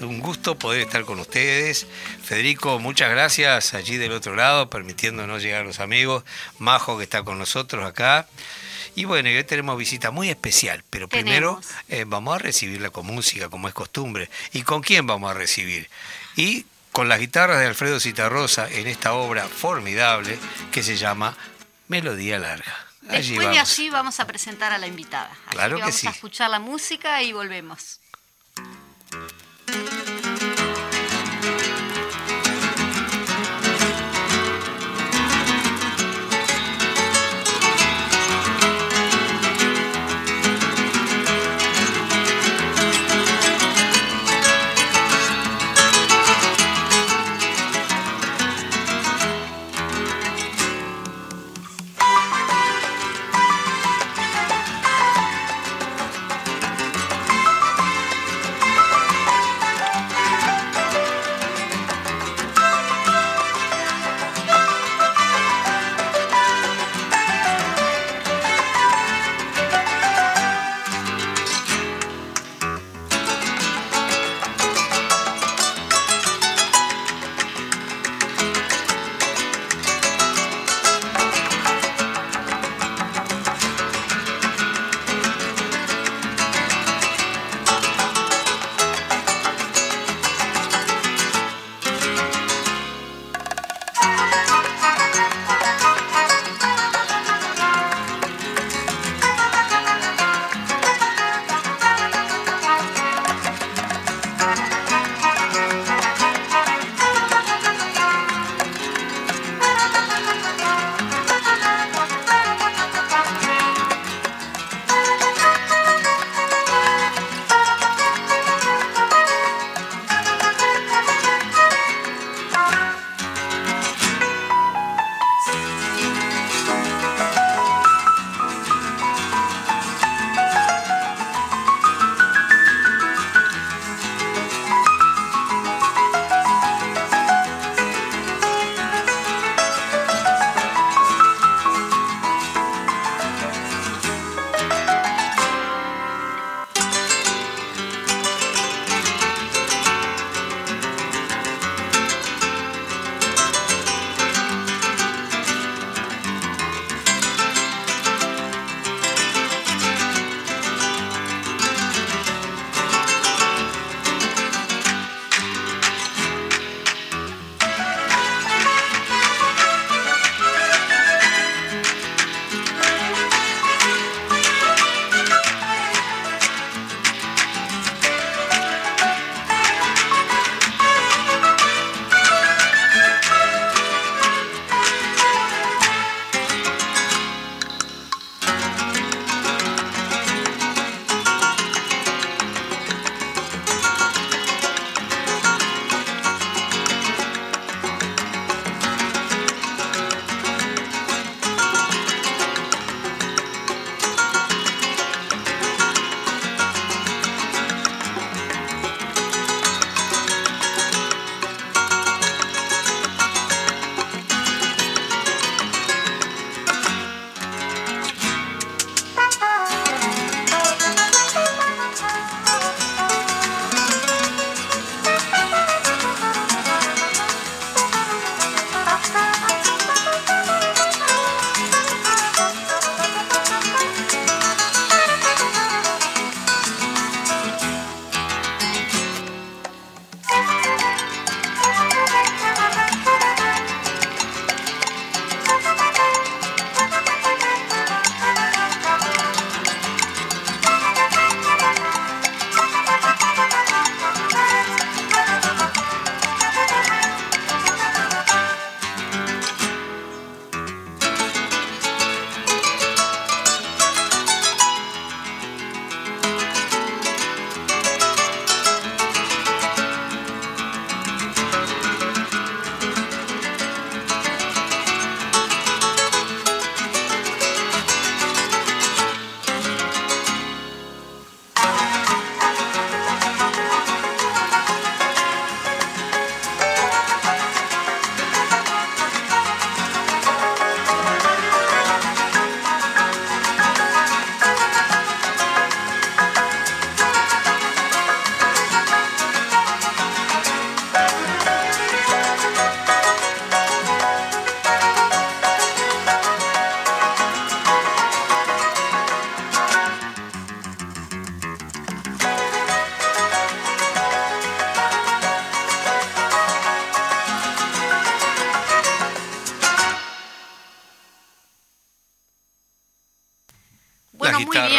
Un gusto poder estar con ustedes. Federico, muchas gracias allí del otro lado, permitiéndonos llegar a los amigos. Majo que está con nosotros acá. Y bueno, hoy tenemos visita muy especial, pero primero eh, vamos a recibirla con música, como es costumbre. ¿Y con quién vamos a recibir? Y con las guitarras de Alfredo Citarrosa en esta obra formidable que se llama Melodía Larga. Después de allí vamos a presentar a la invitada. claro que, vamos a escuchar la música y volvemos. Bueno, muy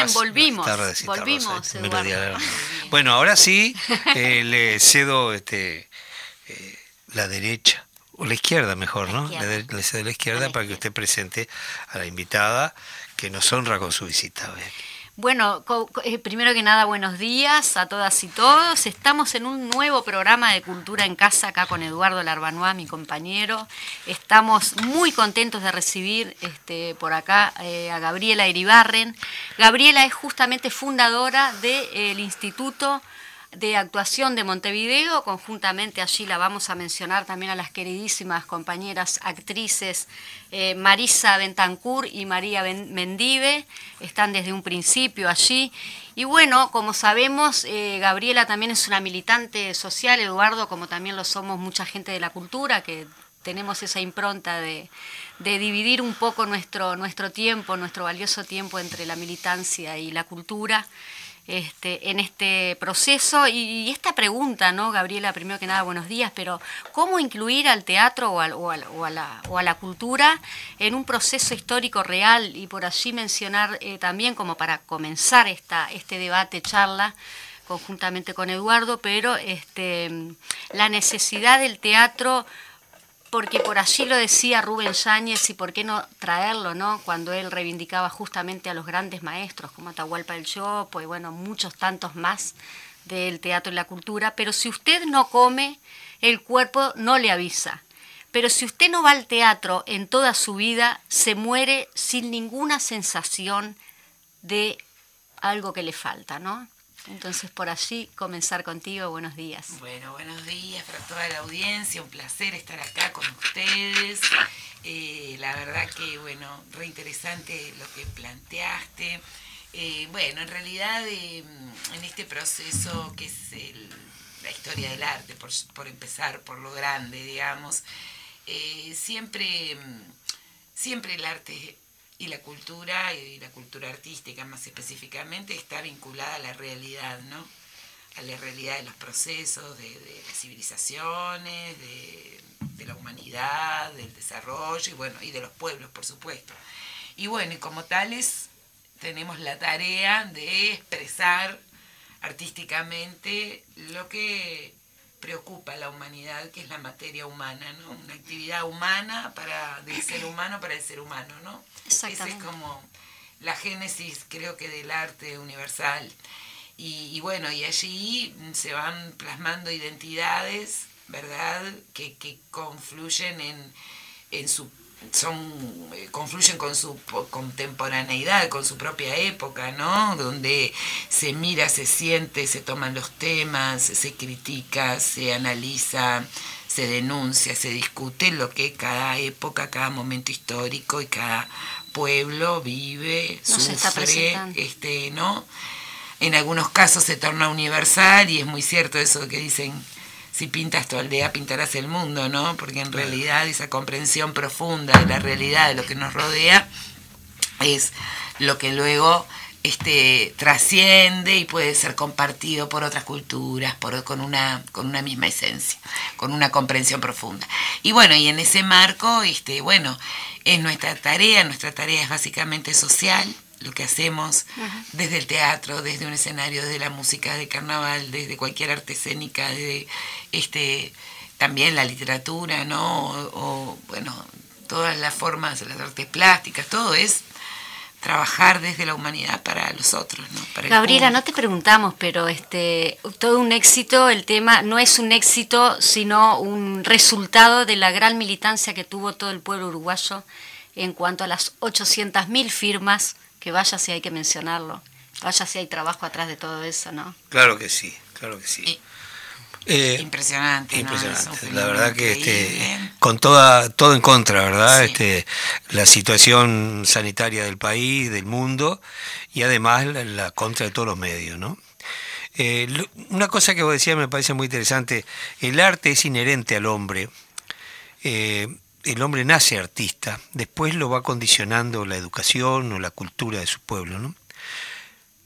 bien, volvimos. volvimos, Bueno, ahora sí eh, le cedo este, eh, la derecha, o la izquierda mejor, ¿no? Le, cedo la izquierda para que usted presente a la invitada que nos honra con su visita. Bueno, eh, primero que nada, buenos días a todas y todos. Estamos en un nuevo programa de Cultura en Casa acá con Eduardo Larbanois, mi compañero. Estamos muy contentos de recibir este, por acá eh, a Gabriela Iribarren. Gabriela es justamente fundadora del Instituto de actuación de Montevideo. Conjuntamente allí la vamos a mencionar también a las queridísimas compañeras actrices eh, Marisa Bentancur y María Mendive. Están desde un principio allí. Y bueno, como sabemos, eh, Gabriela también es una militante social, Eduardo, como también lo somos mucha gente de la cultura, que tenemos esa impronta de, de dividir un poco nuestro, nuestro tiempo, nuestro valioso tiempo entre la militancia y la cultura. Este, en este proceso. Y, esta pregunta, ¿no, Gabriela? Primero que nada, buenos días, pero ¿cómo incluir al teatro o, o, a, la, cultura en un proceso histórico real? Y por allí mencionar eh, también, como para comenzar esta, este debate, charla, conjuntamente con Eduardo, pero este, la necesidad del teatro porque por allí lo decía Rubén Yáñez y por qué no traerlo, ¿no? Cuando él reivindicaba justamente a los grandes maestros como Atahualpa del Chopo y bueno, muchos tantos más del teatro y la cultura, pero si usted no come, el cuerpo no le avisa. Pero si usted no va al teatro en toda su vida, se muere sin ninguna sensación de algo que le falta, ¿no? Entonces, por allí comenzar contigo. Buenos días. Bueno, buenos días para toda la audiencia. Un placer estar acá con ustedes. Eh, la verdad que, bueno, re interesante lo que planteaste. Eh, bueno, en realidad, eh, en este proceso que es la historia del arte, por, por, empezar por lo grande, digamos, siempre, siempre el arte y la cultura, y la cultura artística más específicamente, está vinculada a la realidad, ¿no? A la realidad de los procesos, de, las civilizaciones, de, la humanidad, del desarrollo y bueno, y de los pueblos, por supuesto. Y bueno, y como tales tenemos la tarea de expresar artísticamente lo que preocupa a la humanidad, que es la materia humana, ¿no? Una actividad humana para del ser humano para el ser humano, ¿no? Esa es como la génesis, creo que, del arte universal. Y, bueno, y allí se van plasmando identidades, ¿verdad?, que, que confluyen en, en su son eh, confluyen con su contemporaneidad, con su propia época, ¿no? Donde se mira, se siente, se toman los temas, se critica, se analiza, se denuncia, se discute lo que cada época, cada momento histórico y cada pueblo vive, sufre, este, ¿no? En algunos casos se torna universal y es muy cierto eso que dicen si pintas tu aldea, pintarás el mundo, ¿no? Porque en realidad esa comprensión profunda de la realidad, de lo que nos rodea, es lo que luego este, trasciende y puede ser compartido por otras culturas, por, con, una, con una misma esencia, con una comprensión profunda. Y bueno, y en ese marco, este, bueno, es nuestra tarea, nuestra tarea es básicamente social, lo que hacemos desde el teatro, desde un escenario, desde la música de carnaval, desde cualquier arte escénica, desde este, también la literatura, ¿no? O, bueno, todas las formas, las artes plásticas, todo es trabajar desde la humanidad para los otros, ¿no? Gabriela, no te preguntamos, pero este todo un éxito, el tema no es un éxito, sino un resultado de la gran militancia que tuvo todo el pueblo uruguayo en cuanto a las 800.000 firmas que vaya si hay que mencionarlo, vaya si hay trabajo atrás de todo eso, ¿no? Claro que sí, claro que sí. Eh, impresionante, impresionante. La verdad que este, con toda todo en contra, ¿verdad? Este, la situación sanitaria del país, del mundo y además la, contra de todos los medios, ¿no? Eh, una cosa que vos decías me parece muy interesante. El arte es inherente al hombre. Eh, el hombre nace artista, después lo va condicionando la educación o la cultura de su pueblo. ¿no?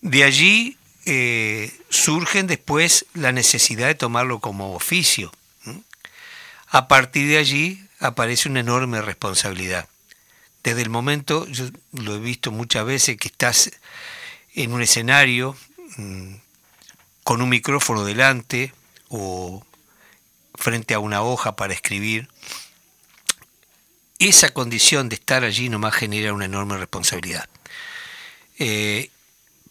De allí eh, surgen después la necesidad de tomarlo como oficio. A partir de allí aparece una enorme responsabilidad desde el momento, yo lo he visto muchas veces, que estás en un escenario mm, con un micrófono delante o frente a una hoja para escribir, esa condición de estar allí nomás genera una enorme responsabilidad. Eh,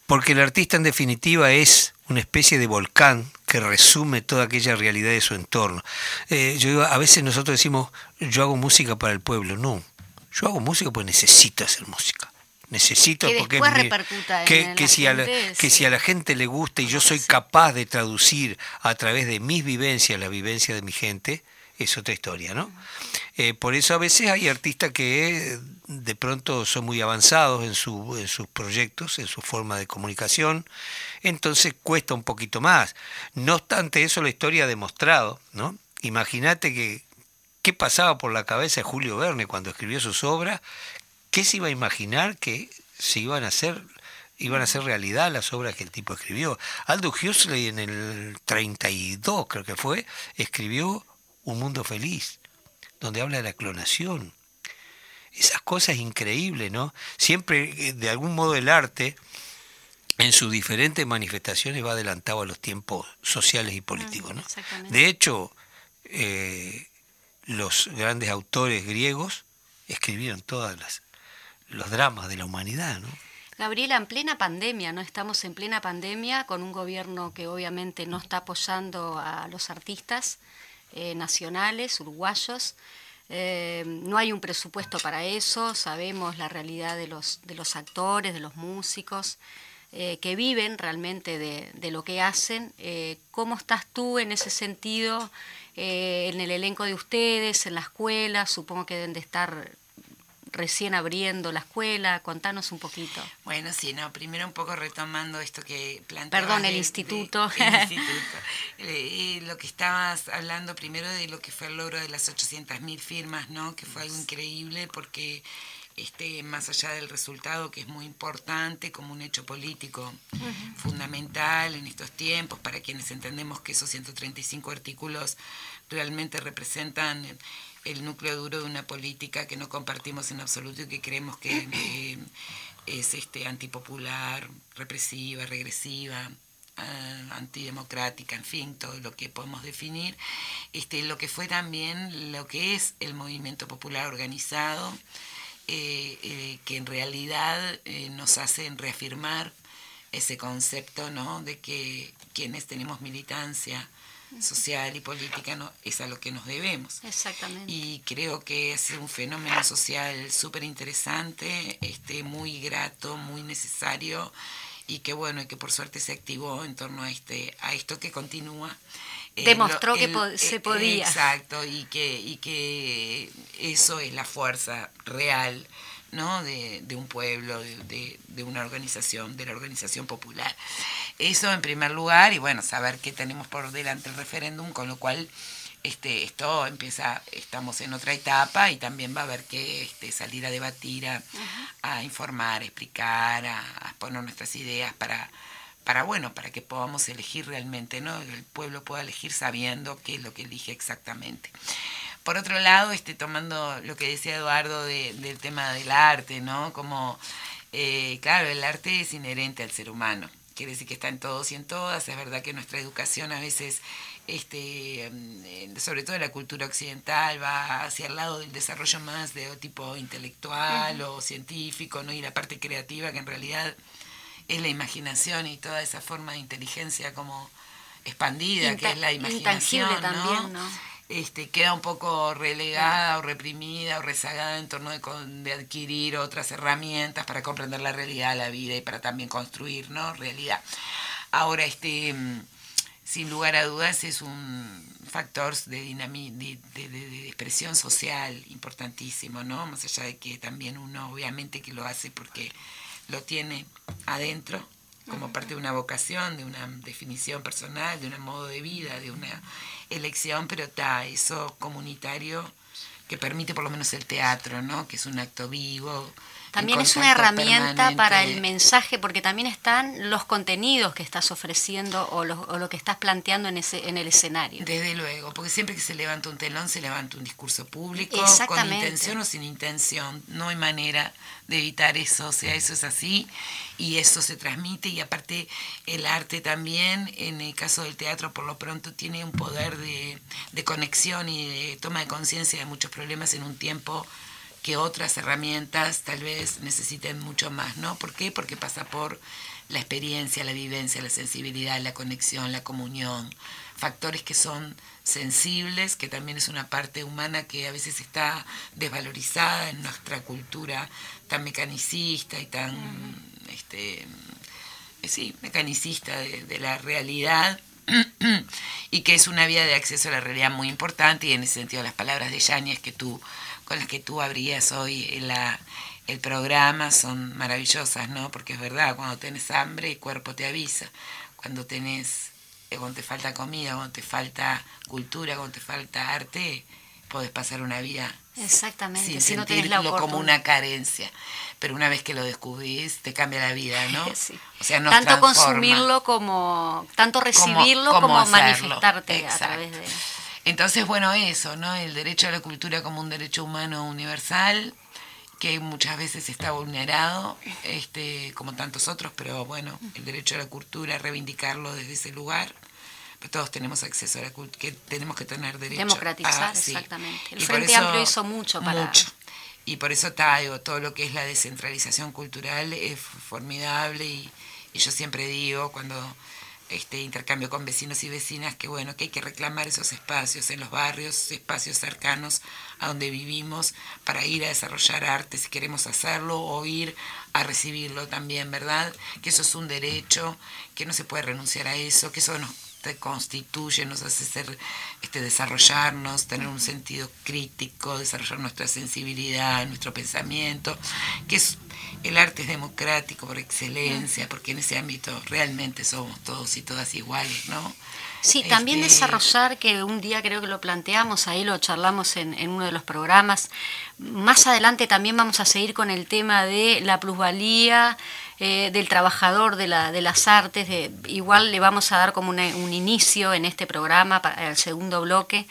porque el artista en definitiva es una especie de volcán que resume toda aquella realidad de su entorno. Eh, yo a veces nosotros decimos, yo hago música para el pueblo. No, yo hago música porque necesito hacer música. Necesito que porque que, que, si a la, que si a la gente le gusta y yo soy capaz de traducir a través de mis vivencias la vivencia de mi gente, es otra historia, ¿no? Eh, por eso a veces hay artistas que de pronto son muy avanzados en, su, en sus proyectos, en su forma de comunicación, entonces cuesta un poquito más. No obstante eso, la historia ha demostrado, ¿no? Imagínate que qué pasaba por la cabeza de Julio Verne cuando escribió sus obras, qué se iba a imaginar que se iban a hacer iban a ser realidad las obras que el tipo escribió. Aldo Huxley en el 32, creo que fue, escribió Un mundo feliz, donde habla de la clonación. Esas cosas increíbles, ¿no? Siempre, eh, de algún modo, el arte, en sus diferentes manifestaciones, va adelantado a los tiempos sociales y políticos, ¿no? De hecho, eh, los grandes autores griegos escribieron todos los dramas de la humanidad, ¿no? Gabriela, en plena pandemia, ¿no? Estamos en plena pandemia con un gobierno que obviamente no está apoyando a los artistas eh, nacionales, uruguayos. Eh, no hay un presupuesto para eso, sabemos la realidad de los, de los actores, de los músicos, eh, que viven realmente de, de lo que hacen. ¿Cómo estás tú en ese sentido, en el elenco de ustedes, en la escuela? Supongo que deben de estar recién abriendo la escuela? Contanos un poquito. Bueno, sí, no, primero un poco retomando esto que planteabas. Perdón, el instituto. el instituto. Eh, lo que estabas hablando primero de lo que fue el logro de las 800.000 firmas, ¿no? Que fue algo increíble porque este, más allá del resultado que es muy importante como un hecho político fundamental en estos tiempos para quienes entendemos que esos 135 artículos realmente representan el núcleo duro de una política que no compartimos en absoluto y que creemos que es este, antipopular, represiva, regresiva, ah, antidemocrática, en fin, todo lo que podemos definir, este, lo que fue también lo que es el movimiento popular organizado, eh, eh, que en realidad eh, nos hacen reafirmar ese concepto ¿no? de que quienes tenemos militancia social y política no, es a lo que nos debemos. Exactamente. Y creo que es un fenómeno social súper interesante, este, muy grato, muy necesario y que bueno, y que por suerte se activó en torno a este, a esto que continúa. Demostró que se eh, podía. Exacto, y que, y que eso es la fuerza real ¿no? de, de un pueblo, de, de, una organización, de la organización popular. Eso en primer lugar, y bueno, saber qué tenemos por delante el referéndum, con lo cual este, esto empieza, estamos en otra etapa y también va a haber que este, salir a debatir, a, a informar, a explicar, a, a, poner nuestras ideas para, para, bueno, para que podamos elegir realmente, ¿no? El pueblo pueda elegir sabiendo qué es lo que elige exactamente. Por otro lado, este, tomando lo que decía Eduardo del tema del arte, ¿no? Como, eh, claro, el arte es inherente al ser humano. Quiere decir que está en todos y en todas. Es verdad que nuestra educación a veces, este, mm, sobre todo la cultura occidental, va hacia el lado del desarrollo más de tipo intelectual o científico, ¿no? Y la parte creativa, que en realidad es la imaginación y toda esa forma de inteligencia como expandida, que es la imaginación, ¿no? también, ¿no? Este, queda un poco relegada o reprimida o rezagada en torno de, de, adquirir otras herramientas para comprender la realidad, la vida y para también construir realidad. Ahora, este, mm, sin lugar a dudas, es un factor de, de, de, de, expresión social importantísimo, ¿no? Más allá de que también uno, obviamente, que lo hace porque lo tiene adentro, como parte de una vocación, de una definición personal, de un modo de vida, de una elección, pero está eso comunitario que permite por lo menos el teatro, ¿no? Que es un acto vivo, También es una herramienta para el mensaje, porque también están los contenidos que estás ofreciendo o lo, que estás planteando en, ese, en el escenario. Desde luego, porque siempre que se levanta un telón, se levanta un discurso público, con intención o sin intención. No hay manera de evitar eso, o sea, eso es así y eso se transmite y aparte el arte también, en el caso del teatro por lo pronto, tiene un poder de, de conexión y de toma de conciencia de muchos problemas en un tiempo que otras herramientas tal vez necesiten mucho más, ¿no? ¿Por qué? Porque pasa por la experiencia, la vivencia, la sensibilidad, la conexión, la comunión, factores que son sensibles, que también es una parte humana que a veces está desvalorizada en nuestra cultura tan mecanicista y tan, este, eh, sí, mecanicista de, la realidad y que es una vía de acceso a la realidad muy importante y en ese sentido las palabras de Yáñez que tú, con las que tú abrías hoy la, el programa son maravillosas, ¿no? Porque es verdad, cuando tienes hambre el cuerpo te avisa, cuando tenés eh, cuando te falta comida, cuando te falta cultura, cuando te falta arte, podés pasar una vida Exactamente, sin sentirlo como una carencia. Pero una vez que lo descubrís, te cambia la vida, ¿no? O sea, tanto consumirlo como, tanto recibirlo como, manifestarte a través de... Entonces, bueno, eso, ¿no? El derecho a la cultura como un derecho humano universal, que muchas veces está vulnerado, este, como tantos otros, pero bueno, el derecho a la cultura, reivindicarlo desde ese lugar. Pero todos tenemos acceso a la cultura, que tenemos que tener derecho Democratizar, exactamente. El Frente Amplio hizo mucho para... Mucho. Y por eso digo, todo lo que es la descentralización cultural es formidable y, y yo siempre digo, cuando este intercambio con vecinos y vecinas que bueno que hay que reclamar esos espacios en los barrios espacios cercanos a donde vivimos para ir a desarrollar arte si queremos hacerlo o ir a recibirlo también verdad que eso es un derecho que no se puede renunciar a eso que eso nos constituye, nos hace ser, este, desarrollarnos, tener un sentido crítico, desarrollar nuestra sensibilidad, nuestro pensamiento, que es el arte es democrático por excelencia, porque en ese ámbito realmente somos todos y todas iguales, ¿no? Sí, también este, desarrollar, que un día creo que lo planteamos, ahí lo charlamos en, uno de los programas. Más adelante también vamos a seguir con el tema de la plusvalía eh, del trabajador de, la, de las artes. De, igual le vamos a dar como un inicio en este programa, para el segundo bloque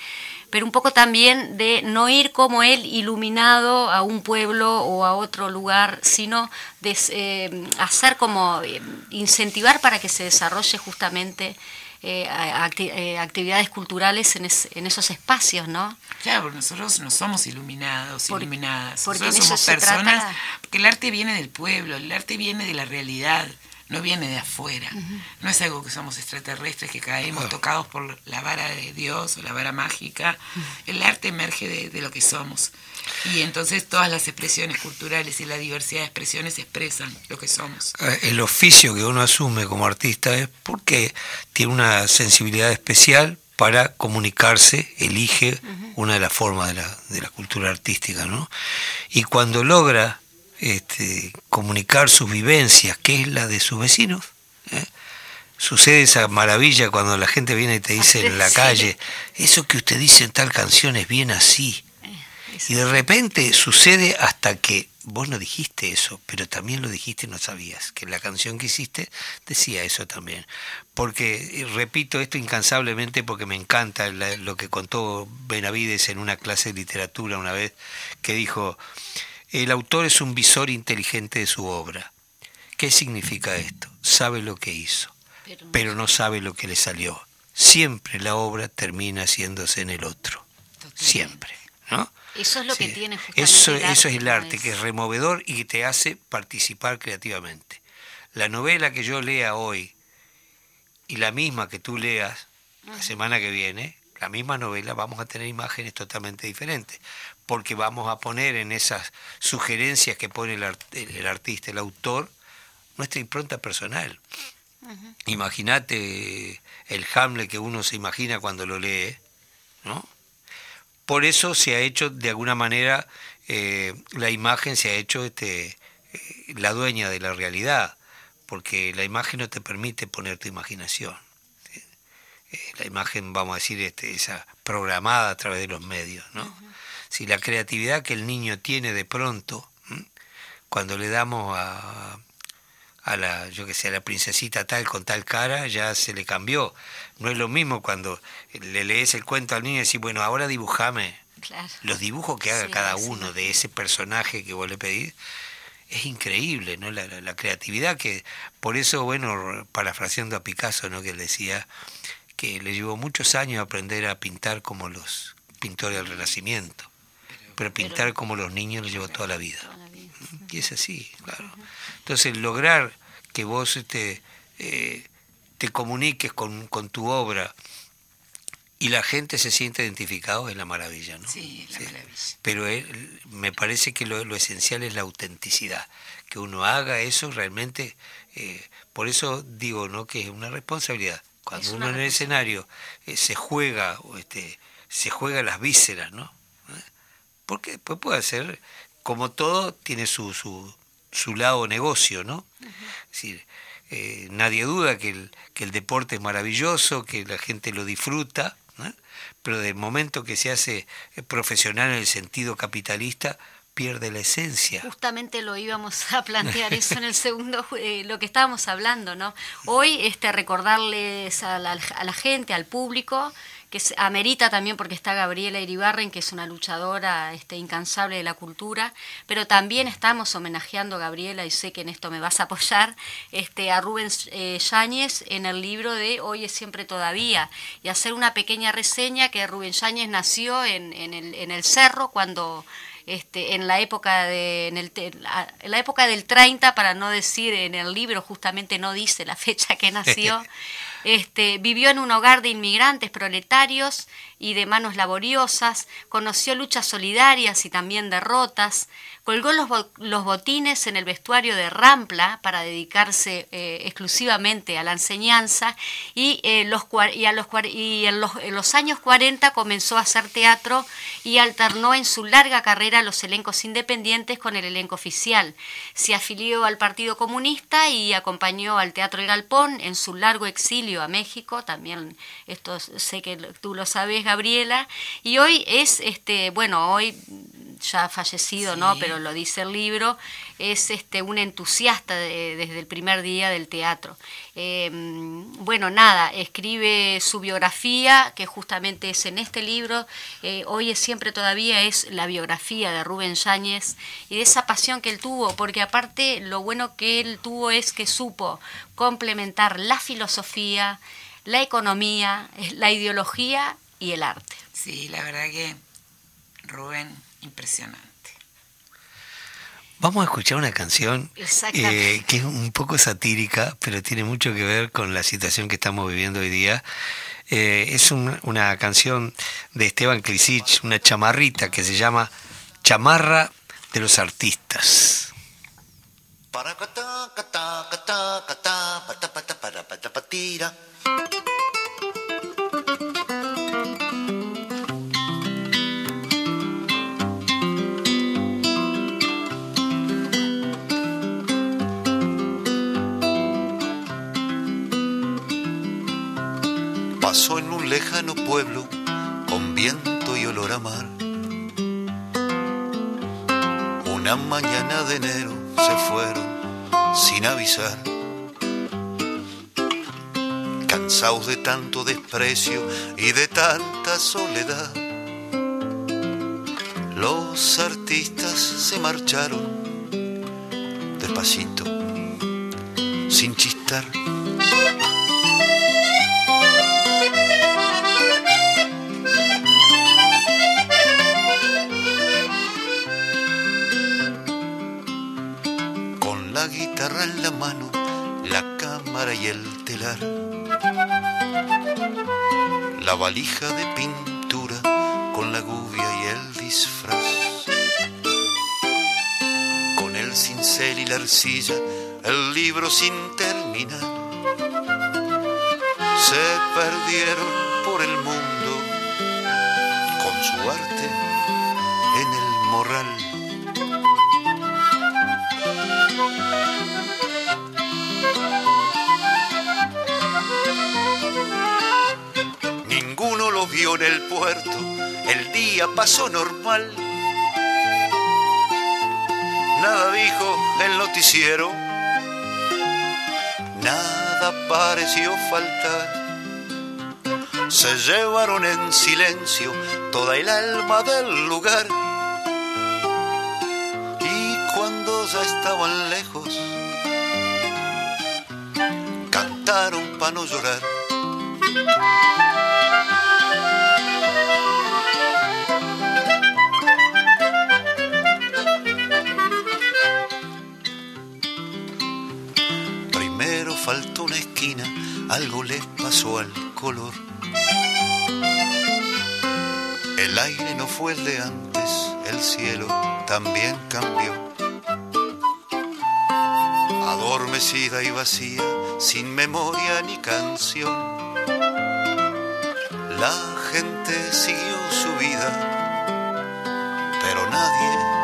pero un poco también de no ir como él iluminado a un pueblo o a otro lugar, sino de eh, hacer como eh, incentivar para que se desarrolle justamente eh, actividades culturales en, esos espacios, ¿no? Claro, porque nosotros no somos iluminados, iluminadas. Porque nosotros somos personas, porque el arte viene del pueblo, el arte viene de la realidad no viene de afuera. No es algo que somos extraterrestres, que caemos tocados por la vara de Dios o la vara mágica. El arte emerge de, lo que somos. Y entonces todas las expresiones culturales y la diversidad de expresiones expresan lo que somos. Eh, el oficio que uno asume como artista es porque tiene una sensibilidad especial para comunicarse, elige una de las formas de la, de la cultura artística, ¿no? Y cuando logra este, comunicar sus vivencias, que es la de sus vecinos. ¿eh? Sucede esa maravilla cuando la gente viene y te dice en la calle, eso que usted dice en tal canción es bien así. Eh, y de repente sucede hasta que vos no dijiste eso, pero también lo dijiste y no sabías, que la canción que hiciste decía eso también. Porque, repito esto incansablemente porque me encanta lo que contó Benavides en una clase de literatura una vez, que dijo, el autor es un visor inteligente de su obra. ¿Qué significa esto? Sabe lo que hizo, pero no sabe lo que le salió. Siempre la obra termina haciéndose en el otro. Siempre, ¿no? Eso es lo que tiene justamente eso, eso es el arte, que es removedor y que te hace participar creativamente. La novela que yo lea hoy y la misma que tú leas la semana que viene, la misma novela, vamos a tener imágenes totalmente diferentes porque vamos a poner en esas sugerencias que pone el, artista, el autor, nuestra impronta personal. Imagínate el Hamlet que uno se imagina cuando lo lee, ¿no? Por eso se ha hecho de alguna manera, eh, la imagen se ha hecho este, eh, la dueña de la realidad, porque la imagen no te permite poner tu imaginación. Eh, la imagen, vamos a decir, este, esa programada a través de los medios, ¿no? Si la creatividad que el niño tiene de pronto, cuando le damos a, a la, yo que sé, a la princesita tal con tal cara, ya se le cambió. No es lo mismo cuando le lees el cuento al niño y decís, bueno, ahora dibujame. Los dibujos que haga cada uno de ese personaje que vos le pedís, es increíble, ¿no? La, la, creatividad que, por eso, bueno, parafraseando a Picasso, ¿no? Que él decía que le llevó muchos años aprender a pintar como los pintores del Renacimiento, pero pintar como los niños le llevó toda la vida. Y es así, claro. Entonces, lograr que vos este, eh, te comuniques con, con, tu obra y la gente se siente identificado es la maravilla, ¿no? Sí, la maravilla. Pero me parece que lo, lo, esencial es la autenticidad, que uno haga eso realmente, eh, por eso digo, ¿no? Que es una responsabilidad. Cuando uno en el escenario eh, se juega, este, se juega las vísceras, ¿no? Porque después puede ser, como todo, tiene su, su, su lado negocio, ¿no? Es decir, eh, nadie duda que el, que el deporte es maravilloso, que la gente lo disfruta, pero del momento que se hace eh, profesional en el sentido capitalista, pierde la esencia. Justamente lo íbamos a plantear eso en el segundo, eh, lo que estábamos hablando, ¿no? Hoy este, recordarles a la, a la gente, al público, que amerita también porque está Gabriela Iribarren, que es una luchadora este, incansable de la cultura, pero también estamos homenajeando a Gabriela, y sé que en esto me vas a apoyar, este, a Rubén eh, Yáñez en el libro de Hoy es siempre todavía, y hacer una pequeña reseña que Rubén Yáñez nació en, en, el, en el Cerro cuando... Este, en la época de en, el, en la época del 30 para no decir en el libro justamente no dice la fecha que nació Este, vivió en un hogar de inmigrantes proletarios y de manos laboriosas, conoció luchas solidarias y también derrotas, colgó los, botines en el vestuario de Rampla para dedicarse eh, exclusivamente a la enseñanza y, eh, los, y, a los, y en, los, en, los, años 40 comenzó a hacer teatro y alternó en su larga carrera los elencos independientes con el elenco oficial. Se afilió al Partido Comunista y acompañó al Teatro El Galpón en su largo exilio a México, también esto sé que tú lo sabes Gabriela, y hoy es, este, bueno, hoy ya fallecido, ¿no? Pero lo dice el libro, es este, un entusiasta desde el primer día del teatro. Em, bueno, nada, escribe su biografía, que justamente es en este libro, eh, hoy es siempre todavía es la biografía de Rubén Yáñez y de esa pasión que él tuvo, porque aparte lo bueno que él tuvo es que supo complementar la filosofía, la economía, la ideología y el arte. Sí, la verdad que Rubén impresionante. Vamos a escuchar una canción eh, que es un poco satírica, pero tiene mucho que ver con la situación que estamos viviendo hoy día. Eh, es una canción de Esteban Klisich, una chamarrita que se llama Chamarra de los Artistas. En un lejano pueblo con viento y olor a mar. Una mañana de enero se fueron sin avisar. Cansados de tanto desprecio y de tanta soledad, los artistas se marcharon despacito, sin chistar y el telar. La valija de pintura con la gubia y el disfraz. Con el cincel y la arcilla, el libro sin terminar. Se perdieron por el mundo con su arte en el morral en el puerto, el día pasó normal. nada dijo el noticiero, nada pareció faltar. Se llevaron en silencio toda el alma del lugar. Y cuando ya estaban lejos, cantaron para no llorar. Faltó una esquina, algo le pasó al color. El aire no fue el de antes, el cielo también cambió. Adormecida y vacía, sin memoria ni canción. La gente siguió su vida, pero nadie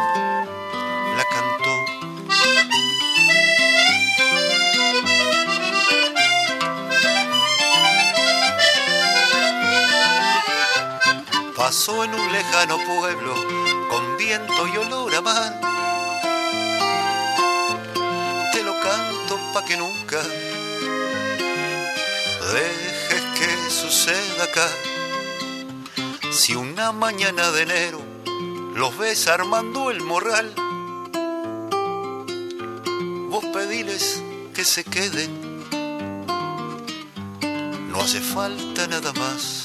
en un lejano pueblo con viento y olor a mar. Te lo canto pa' que nunca dejes que suceda acá. Si una mañana de enero los ves armando el morral, vos pediles que se queden. No hace falta nada más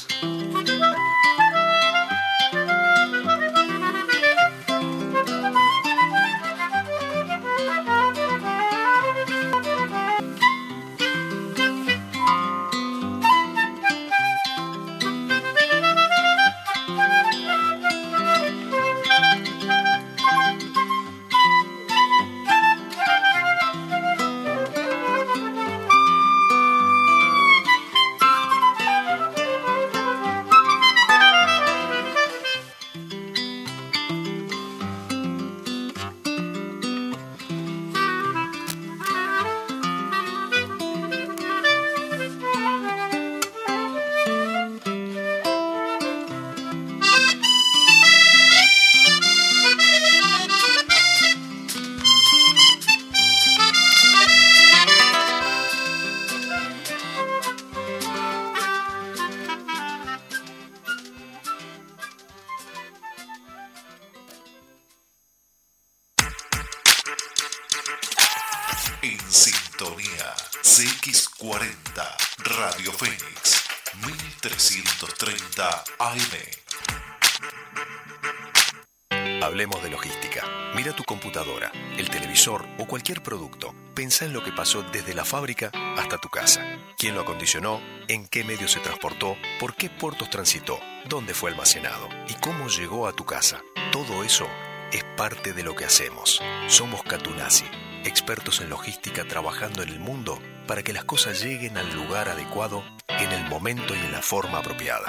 pensa en lo que pasó desde la fábrica hasta tu casa. ¿Quién lo acondicionó? ¿En qué medio se transportó? ¿Por qué puertos transitó? ¿Dónde fue almacenado? ¿Y cómo llegó a tu casa? Todo eso es parte de lo que hacemos. Somos Catunasi, expertos en logística trabajando en el mundo para que las cosas lleguen al lugar adecuado en el momento y en la forma apropiada.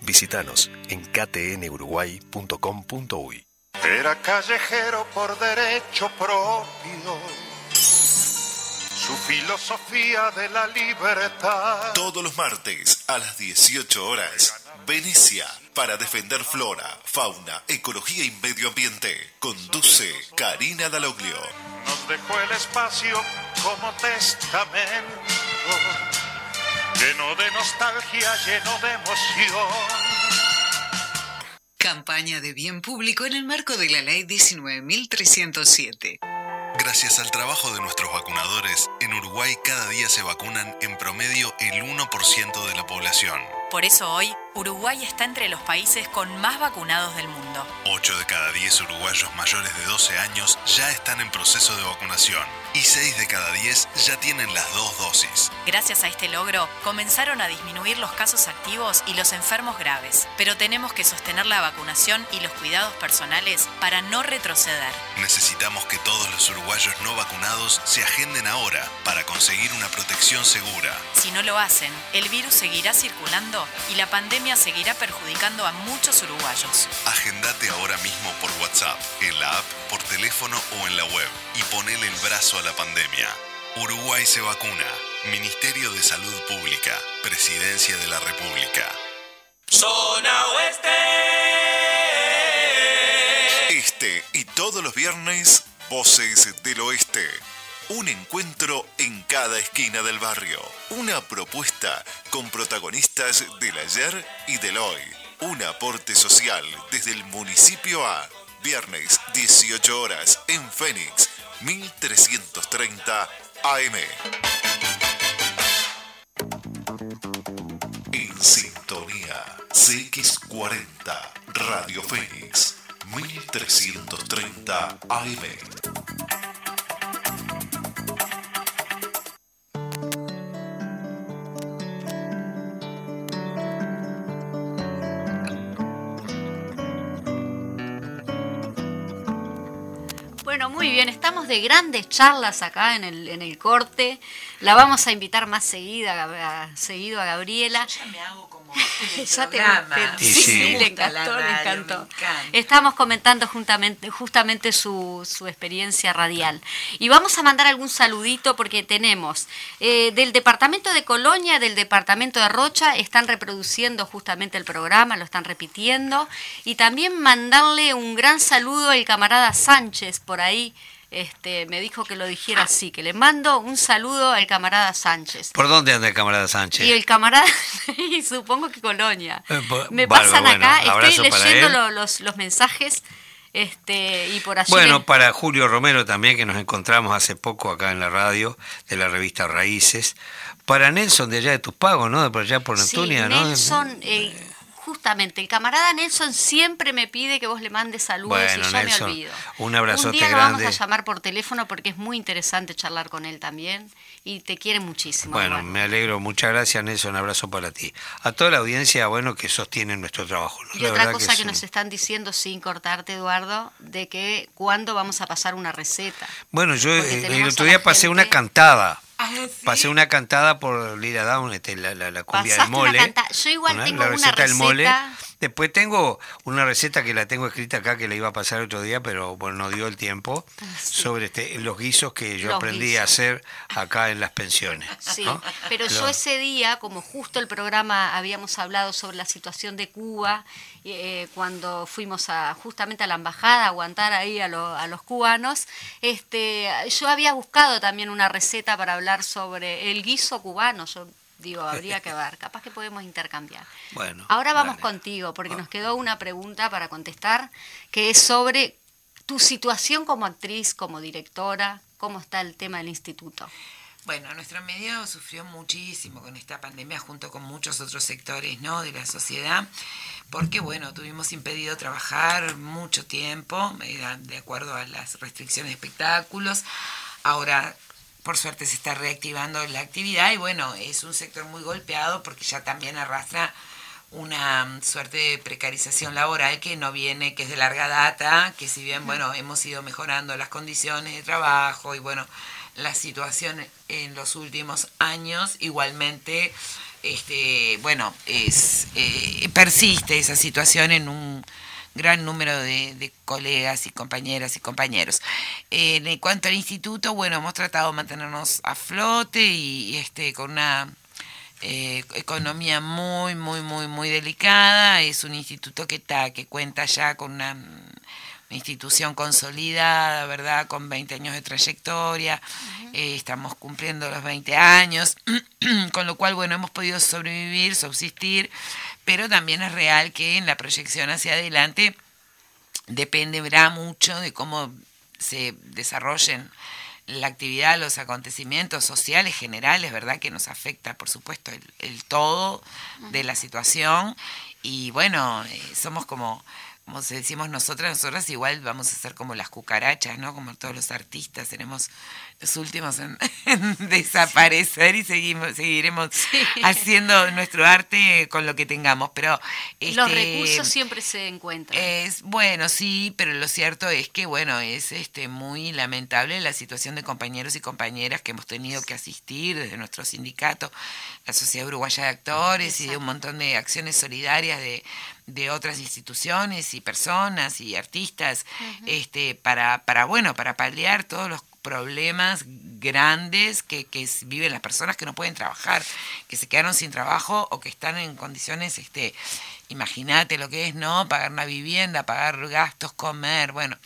Visítanos en ktnuruguay.com.uy. Era callejero por derecho propio. Su filosofía de la libertad. Todos los martes a las 18 horas. Venecia, para defender flora, fauna, ecología y medio ambiente. Conduce Karina Daloglio. Nos dejó el espacio como testamento, lleno de nostalgia, lleno de emoción Campaña de bien público en el marco de la Ley 19.307. Gracias al trabajo de nuestros vacunadores, en Uruguay cada día se vacunan en promedio el 1% de la población. Por eso hoy, Uruguay está entre los países con más vacunados del mundo. 8 de cada 10 uruguayos mayores de 12 años ya están en proceso de vacunación y 6 de cada 10 ya tienen las dos dosis. Gracias a este logro, comenzaron a disminuir los casos activos y los enfermos graves, pero tenemos que sostener la vacunación y los cuidados personales para no retroceder. Necesitamos que todos los uruguayos no vacunados se agenden ahora para conseguir una protección segura. Si no lo hacen, el virus seguirá circulando y la pandemia seguirá perjudicando a muchos uruguayos. Agendate ahora mismo por WhatsApp, en la app, por teléfono o en la web y ponele el brazo a la pandemia. Uruguay se vacuna. Ministerio de Salud Pública. Presidencia de la República. Zona Oeste. Este y todos los viernes Voces del Oeste. Un encuentro en cada esquina del barrio. Una propuesta con protagonistas del ayer y del hoy. Un aporte social desde el municipio a viernes 18 horas en Fénix 1330 AM. En sintonía CX40 Radio Fénix 1330 AM. Estamos de grandes charlas acá en el, en el corte. La vamos a invitar más seguida, seguido a Gabriela. ya me hago como ya te, sí, sí, le encantó, le encantó. Estamos comentando juntamente, justamente su, su, experiencia radial. Y vamos a mandar algún saludito porque tenemos eh, del departamento de Colonia, del departamento de Rocha, están reproduciendo justamente el programa, lo están repitiendo. Y también mandarle un gran saludo al camarada Sánchez por ahí este, me dijo que lo dijera así, que le mando un saludo al camarada Sánchez. ¿Por dónde anda el camarada Sánchez? Y el camarada, supongo que Colonia. Eh, me pasan acá, estoy leyendo los, los mensajes. Este, y por allí bueno, para Julio Romero también, que nos encontramos hace poco acá en la radio, de la revista Raíces. Para Nelson de allá de tus pagos, ¿no? De por allá por Antonia, ¿no? Nelson, eh, justamente, el camarada Nelson siempre me pide que vos le mandes saludos y yo me olvido. Un abrazote un día lo vamos a llamar por teléfono porque es muy interesante charlar con él también y te quiere muchísimo. Bueno, me alegro, muchas gracias Nelson, un abrazo para ti. A toda la audiencia, bueno, que sostiene nuestro trabajo. Y otra cosa que, nos están diciendo sin cortarte, Eduardo, de que cuándo vamos a pasar una receta. Bueno, yo eh, el otro día pasé una cantada. Ah, pasé una cantada por Lira Down, este, la, la, cumbia del mole. Yo igual tengo una receta del mole. Después tengo una receta que la tengo escrita acá que la iba a pasar otro día, pero bueno, no dio el tiempo, ah, sobre este, los guisos que yo aprendí a hacer acá en las pensiones. Sí, pero yo ese día, como justo el programa habíamos hablado sobre la situación de Cuba, eh, cuando fuimos a, justamente a la embajada a aguantar ahí a, a los cubanos, este, yo había buscado también una receta para hablar sobre el guiso cubano. Yo digo, habría que ver, capaz que podemos intercambiar. Bueno. Ahora vamos contigo, porque nos quedó una pregunta para contestar, que es sobre tu situación como actriz, como directora, cómo está el tema del instituto. Bueno, nuestro medio sufrió muchísimo con esta pandemia junto con muchos otros sectores ¿no? de la sociedad, porque bueno, tuvimos impedido trabajar mucho tiempo, de acuerdo a las restricciones de espectáculos. Ahora por suerte se está reactivando la actividad y bueno, es un sector muy golpeado porque ya también arrastra una mm, suerte de precarización laboral que no viene, que es de larga data, que si bien, bueno, hemos ido mejorando las condiciones de trabajo y bueno, la situación en los últimos años, igualmente, este, bueno, es, eh, persiste esa situación en un gran número de, colegas y compañeras y compañeros. en cuanto al instituto, bueno, hemos tratado de mantenernos a flote y, este con una eh, economía muy, muy, muy, muy delicada. Es un instituto que, está, que cuenta ya con una institución consolidada, ¿verdad? Con 20 años de trayectoria, eh, estamos cumpliendo los 20 años, con lo cual, bueno, hemos podido sobrevivir, subsistir, pero también es real que en la proyección hacia adelante dependerá mucho de cómo se desarrollen la actividad, los acontecimientos sociales generales, ¿verdad? Que nos afecta, por supuesto, el, el todo de la situación. Y bueno, eh, somos como como decimos nosotras, nosotras igual vamos a ser como las cucarachas, ¿no? Como todos los artistas, tenemos los últimos en, desaparecer y seguimos, seguiremos haciendo nuestro arte con lo que tengamos. Pero los este, recursos siempre se encuentran. Es bueno, sí, pero lo cierto es que bueno, es este muy lamentable la situación de compañeros y compañeras que hemos tenido que asistir desde nuestro sindicato, la Sociedad Uruguaya de Actores y de un montón de acciones solidarias de de otras instituciones y personas y artistas este para para bueno para paliar todos los problemas grandes que, que, viven las personas que no pueden trabajar, que se quedaron sin trabajo o que están en condiciones este, imagínate lo que es, ¿no? Pagar una vivienda, pagar gastos, comer, bueno,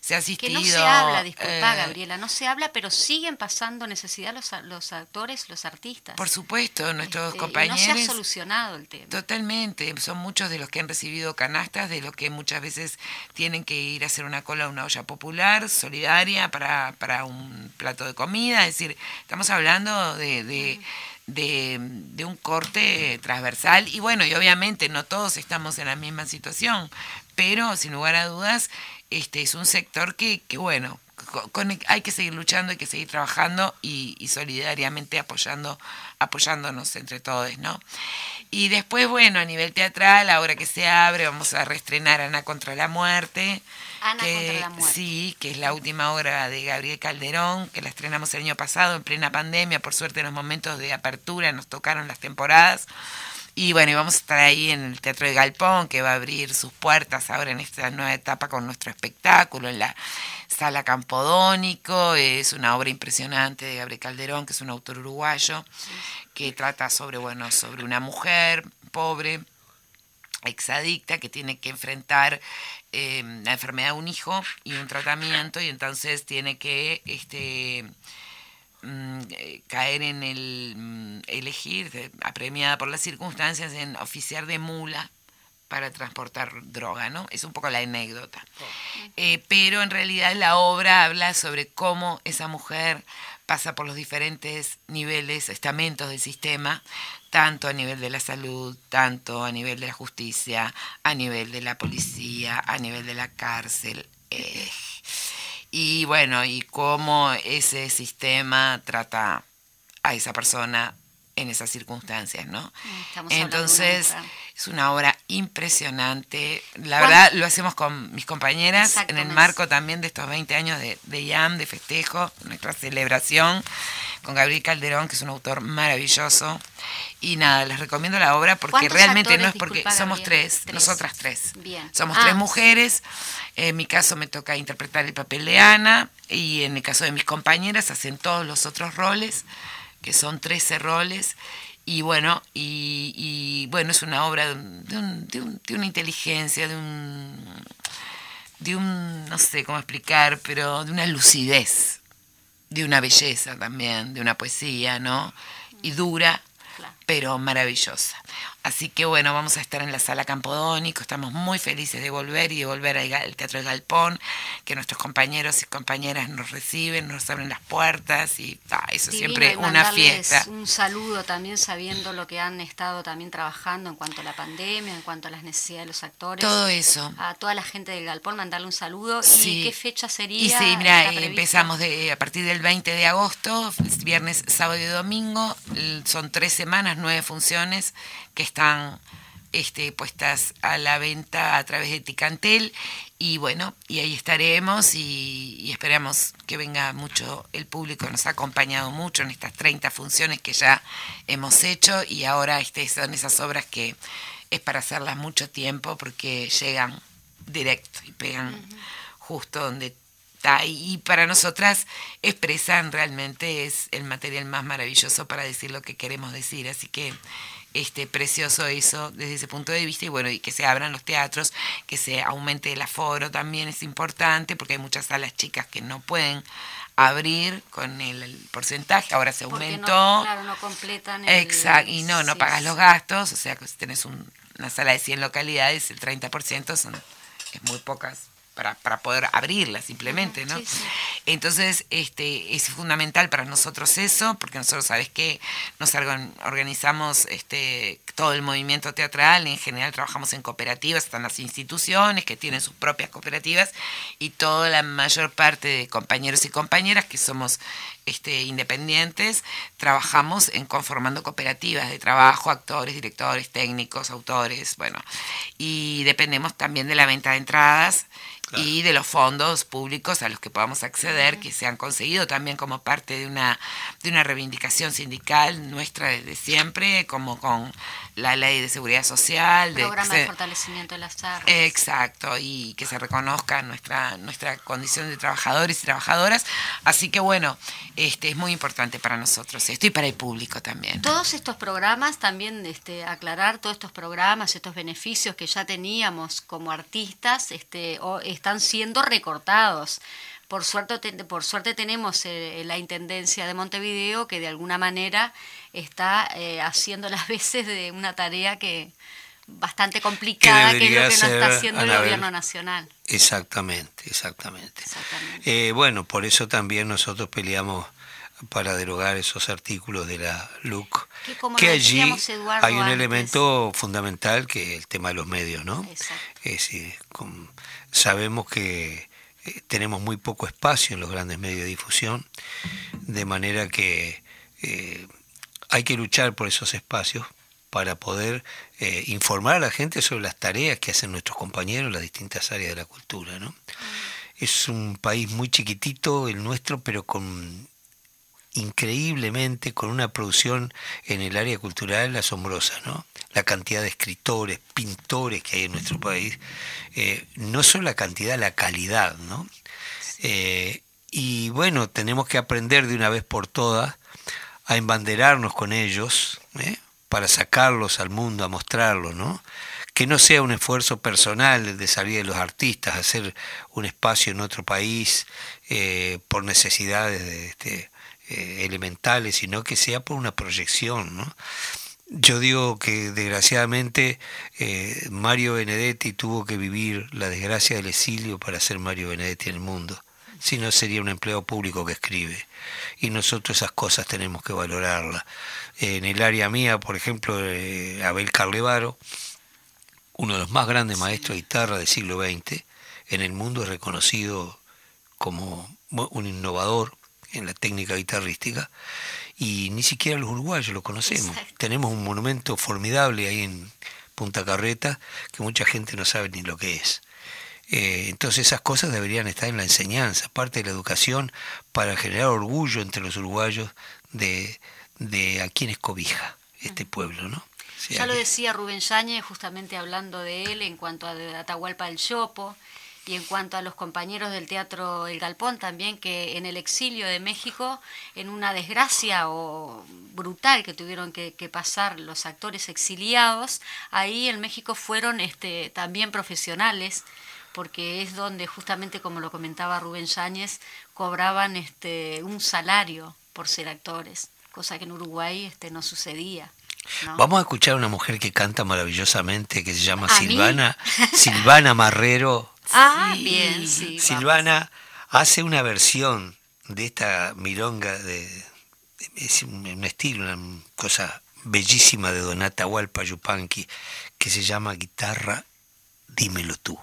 se ha asistido... Que no se habla, disculpa, eh, Gabriela, no se habla, pero siguen pasando necesidad los, los actores, los artistas. Por supuesto, nuestros compañeros... Este, no se ha solucionado el tema. Totalmente, son muchos de los que han recibido canastas, de los que muchas veces tienen que ir a hacer una cola a una olla popular, solidaria, para, para un plato de comida, es decir, estamos hablando de... de de, de, un corte transversal y bueno, y obviamente no todos estamos en la misma situación, pero sin lugar a dudas este es un sector que, que bueno, con, hay que seguir luchando, hay que seguir trabajando y, solidariamente apoyando, apoyándonos entre todos, ¿no? Y después, bueno, a nivel teatral, ahora que se abre, vamos a reestrenar Ana contra la muerte, Ana contra la muerte. Sí, que es la última obra de Gabriel Calderón, que la estrenamos el año pasado en plena pandemia. Por suerte, en los momentos de apertura nos tocaron las temporadas. Y bueno, y vamos a estar ahí en el Teatro de Galpón, que va a abrir sus puertas ahora en esta nueva etapa con nuestro espectáculo, en la Sala Campodónico. Es una obra impresionante de Gabriel Calderón, que es un autor uruguayo, que trata sobre, bueno, sobre una mujer pobre, exadicta, que tiene que enfrentar eh, la enfermedad de un hijo y un tratamiento y entonces tiene que este, mm, caer en el mm, elegir, apremiada por las circunstancias, en oficiar de mula para transportar droga, ¿no? Es un poco la anécdota. Eh, pero en realidad la obra habla sobre cómo esa mujer pasa por los diferentes niveles, estamentos del sistema, tanto a nivel de la salud, tanto a nivel de la justicia, a nivel de la policía, a nivel de la cárcel. Eh, y bueno, y cómo ese sistema trata a esa persona en esas circunstancias, ¿no? Entonces, es una obra impresionante. La verdad, lo hacemos con mis compañeras en el marco también de estos 20 años de, de IAM, de festejo, nuestra celebración, con Gabriel Calderón, que es un autor maravilloso. Y nada, les recomiendo la obra porque realmente no es porque somos tres, nosotras tres. Somos tres ah. mujeres. En mi caso me toca interpretar el papel de Ana y en el caso de mis compañeras hacen todos los otros roles, que son 13 roles y bueno, y, bueno, es una obra de, una inteligencia, de un, de un, no sé cómo explicar, pero de una lucidez, de una belleza también, de una poesía, ¿no? Y dura, pero maravillosa. Así que bueno, vamos a estar en la sala Campodónico, estamos muy felices de volver y de volver al Teatro del Galpón, que nuestros compañeros y compañeras nos reciben, nos abren las puertas y eso siempre una fiesta. Un saludo también sabiendo lo que han estado también trabajando en cuanto a la pandemia, en cuanto a las necisidades de los actores. Todo eso. A toda la gente del Galpón mandarle un saludo. ¿Y qué fecha sería? Y sí, mira, empezamos de, a partir del 20 de agosto, viernes, sábado y domingo, son tres semanas, nueve funciones que están este, puestas a la venta a través de Ticantel. Y bueno, y ahí estaremos y, esperamos que venga mucho el público, nos ha acompañado mucho en estas 30 funciones que ya hemos hecho y ahora este, son esas obras que es para hacerlas mucho tiempo porque llegan directo y pegan justo donde está. Y para nosotras expresan realmente es el material más maravilloso para decir lo que queremos decir, así que este, precioso eso desde ese punto de vista. Y bueno, y que se abran los teatros, que se aumente el aforo también es importante porque hay muchas salas chicas que no pueden abrir con el, porcentaje, ahora se aumentó. claro, no completan Exacto, y no, no pagas los gastos, o sea que si tenés una sala de 100 localidades, el 30% son, es muy pocas para, para poder abrirla simplemente, ¿no? Entonces, este, es fundamental para nosotros eso, porque nosotros, ¿sabes qué? Nos organizamos este, todo el movimiento teatral, en general trabajamos en cooperativas, están las instituciones que tienen sus propias cooperativas y toda la mayor parte de compañeros y compañeras que somos este, independientes, trabajamos en conformando cooperativas de trabajo, actores, directores, técnicos, autores, bueno, y dependemos también de la venta de entradas y de los fondos públicos a los que podamos acceder, que se han conseguido también como parte de una, de una reivindicación sindical nuestra desde siempre, como con la ley de seguridad social. Programa de, fortalecimiento de las artes. Exacto, y que se reconozca nuestra, nuestra condición de trabajadores y trabajadoras. Así que bueno, este, es muy importante para nosotros esto y para el público también. Todos estos programas, también este, aclarar todos estos programas, estos beneficios que ya teníamos como artistas, este, están siendo recortados. Por suerte, por suerte tenemos eh, la Intendencia de Montevideo que de alguna manera está eh, haciendo las veces de una tarea que bastante complicada, que, es lo que no está haciendo el gobierno nacional. Exactamente, exactamente. Eh, bueno, por eso también nosotros peleamos para derogar esos artículos de la LUC, que, allí hay un elemento fundamental que es el tema de los medios, ¿no? sabemos que eh, tenemos muy poco espacio en los grandes medios de difusión, de manera que eh, hay que luchar por esos espacios para poder eh, informar a la gente sobre las tareas que hacen nuestros compañeros en las distintas áreas de la cultura. ¿no? Es un país muy chiquitito el nuestro, pero con increíblemente con una producción en el área cultural asombrosa, ¿no? La cantidad de escritores, pintores que hay en nuestro país, eh, no solo la cantidad, la calidad, ¿no? Eh, y bueno, tenemos que aprender de una vez por todas a embanderarnos con ellos, ¿eh? para sacarlos al mundo, a mostrarlos, ¿no? Que no sea un esfuerzo personal de salir de los artistas, hacer un espacio en otro país por necesidades de, este, eh, elementales, sino que sea por una proyección. Yo digo que desgraciadamente eh, Mario Benedetti tuvo que vivir la desgracia del exilio para ser Mario Benedetti en el mundo. Si no sería un empleado público que escribe. Y nosotros esas cosas tenemos que valorarlas. En el área mía, por ejemplo, eh, Abel Carlevaro, uno de los más grandes maestros de guitarra del siglo XX, en el mundo es reconocido como un innovador, en la técnica guitarrística y ni siquiera los uruguayos lo conocemos. Tenemos un monumento formidable ahí en Punta Carreta que mucha gente no sabe ni lo que es. Eh, entonces esas cosas deberían estar en la enseñanza, parte de la educación, para generar orgullo entre los uruguayos de, de a quienes cobija este pueblo, ¿no? ya lo decía Rubén Yáñez, justamente hablando de él en cuanto a Atahualpa del Chopo, y en cuanto a los compañeros del Teatro El Galpón también, que en el exilio de México, en una desgracia o brutal que tuvieron que, pasar los actores exiliados, ahí en México fueron este, también profesionales, porque es donde justamente, como lo comentaba Rubén Yáñez, cobraban este, un salario por ser actores, cosa que en Uruguay este, no sucedía. Vamos a escuchar a una mujer que canta maravillosamente, que se llama Silvana, Silvana Marrero. Ah, bien, sí. Silvana hace una versión de esta milonga de, es un, estilo, una cosa bellísima de Donata Hualpa Yupanqui que se llama Guitarra, dímelo tú.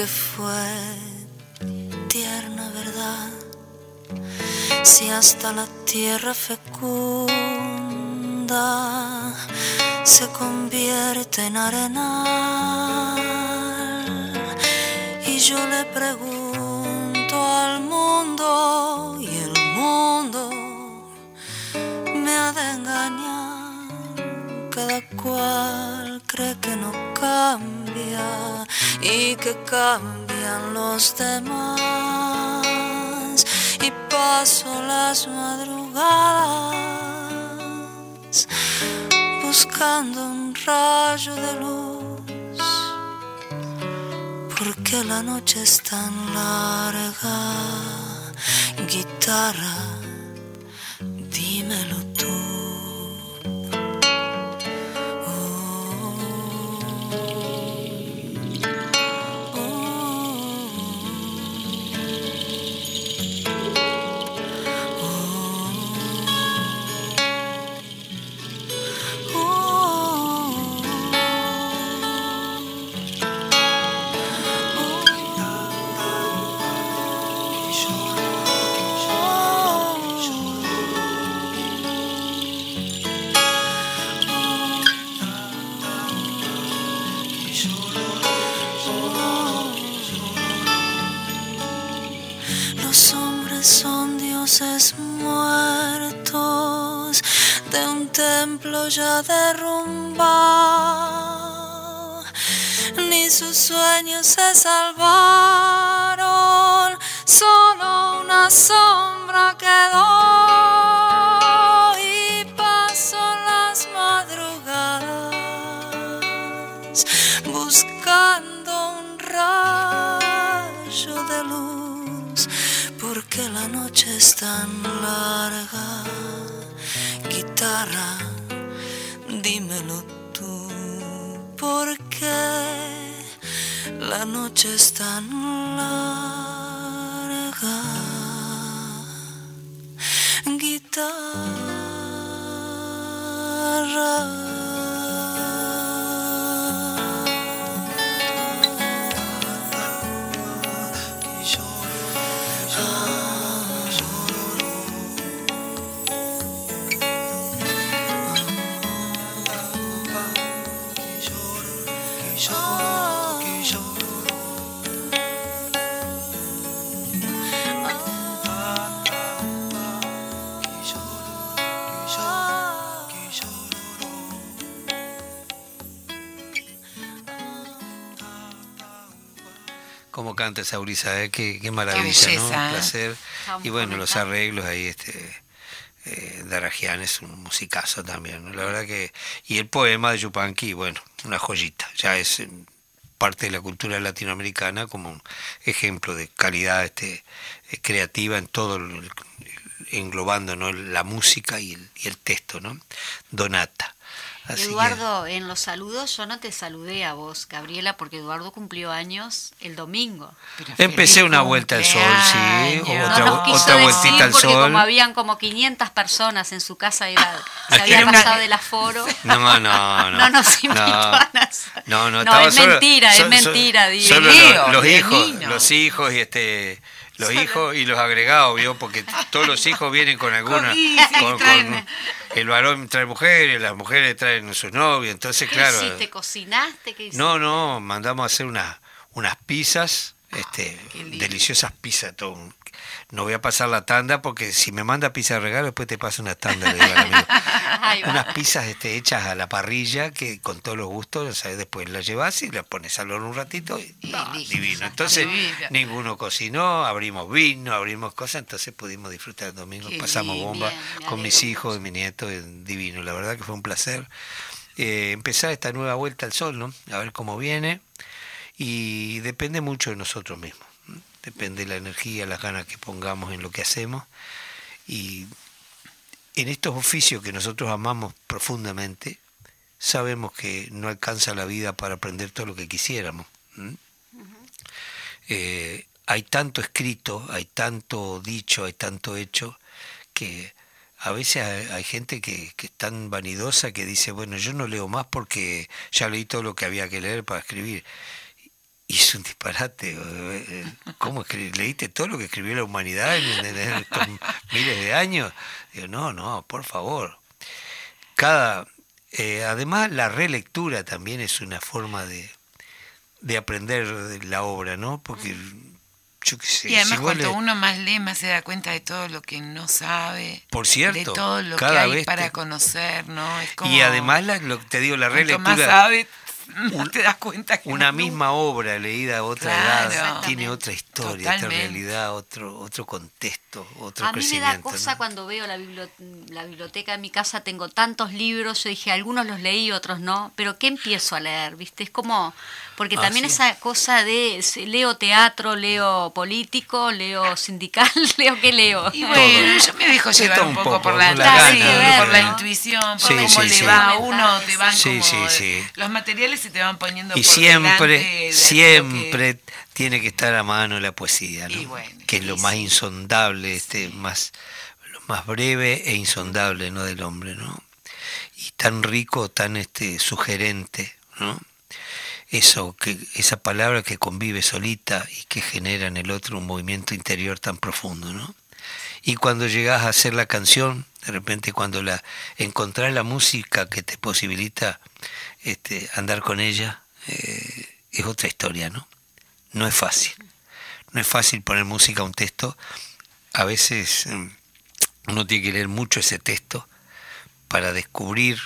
que fue tierna verdad, si hasta la tierra fecunda se convierte en arenal. Y yo le pregunto al mundo y el mundo me ha de engañar, cada cual cree que no cambia y que cambian los demás. Y paso las madrugadas buscando un rayo de luz. Porque la noche es tan larga, guitarra, sus sueños se salvaron, solo una sombra quedó y pasó las madrugadas buscando un rayo de luz, porque la noche es tan larga, guitarra dímelo tú, porque la noche es tan larga. Guitarra. Canta esa ¿eh? qué, qué, maravilla, ¿no? Un ¿eh? placer. Y bueno, los arreglos ahí, este eh, Darajian es un musicazo también, la verdad que... Y el poema de Yupanqui, bueno, una joyita, ya es parte de la cultura latinoamericana como un ejemplo de calidad este, eh, creativa en todo, englobando ¿no? la música y el, y el texto, ¿no? Donata. Eduardo, en los saludos yo no te saludé a vos, Gabriela, porque Eduardo cumplió años el domingo. Empecé una vuelta al sol, sí, otra, otra vueltita al porque sol. Como habían como 500 personas en su casa, era, se había pasado del aforo. No, no, no. no nos invitó a No, no, no es mentira, es mentira, solo los, los hijos, los hijos y este los hijos y los agregados, ¿vio? Porque todos los hijos vienen con alguna. Con, el varón trae mujeres, las mujeres traen sus novios, entonces, ¿Qué claro. Hiciste? ¿Cocinaste? ¿Qué hiciste? No, no, mandamos a hacer unas, unas pizzas, este, deliciosas pizzas, todo no voy a pasar la tanda porque si me manda pizza de regalo, después te paso una tanda. Unas pizzas este, hechas a la parrilla que con todos los gustos, ¿sabes? después las llevas y las pones al horno un ratito y, divino. Entonces, ninguno cocinó, abrimos vino, abrimos cosas, entonces pudimos disfrutar el domingo. Pasamos bomba con mis hijos y mi nieto, divino. La verdad que fue un placer eh, empezar esta nueva vuelta al sol, ¿no? A ver cómo viene. Y depende mucho de nosotros mismos depende de la energía, las ganas que pongamos en lo que hacemos. Y en estos oficios que nosotros amamos profundamente, sabemos que no alcanza la vida para aprender todo lo que quisiéramos. Eh, hay tanto escrito, hay tanto dicho, hay tanto hecho, que a veces hay, gente que, que, es tan vanidosa que dice, bueno, yo no leo más porque ya leí todo lo que había que leer para escribir. Y es un disparate. Eh, eh, ¿Cómo leíste todo lo que escribió la humanidad en, estos miles de años? Digo, no, no, por favor. Cada, eh, además, la relectura también es una forma de, de aprender la obra, ¿no? Porque yo qué sé. Y además, cuanto uno más lee, más se da cuenta de todo lo que no sabe. Por cierto. De todo lo que hay para conocer, ¿no? y además, lo, te digo, la relectura. Más sabe, te das cuenta que una misma obra leída a otra edad tiene otra historia, otra realidad, otro otro contexto, otro a crecimiento. A mí me da cosa cuando veo la, la biblioteca de mi casa, tengo tantos libros, yo dije, algunos los leí, otros no, pero ¿qué empiezo a leer? ¿Viste? Es como porque Ah, también sí. esa cosa de leo teatro, leo político, leo sindical, leo qué leo. Y bueno, yo me dejo Sí, llevar un un poco, poco, por la, por la gana, sí, ¿no? por la intuición, por Sí, cómo sí, le sí. va a uno, te van Sí, como sí, sí. los materiales se te van poniendo Y por siempre, siempre que- tiene que estar a mano la poesía, ¿no? Bueno, que es lo más sí. insondable, este, más, lo más breve e insondable ¿no? del hombre, ¿no? Y tan rico, tan este, sugerente, ¿no? Eso, que, esa palabra que convive solita y que genera en el otro un movimiento interior tan profundo, ¿no? Y cuando llegas a hacer la canción, de repente cuando la encontrás la música que te posibilita este, andar con ella, eh, es otra historia, ¿no? No es fácil. No es fácil poner música a un texto. A veces mm, uno tiene que leer mucho ese texto para descubrir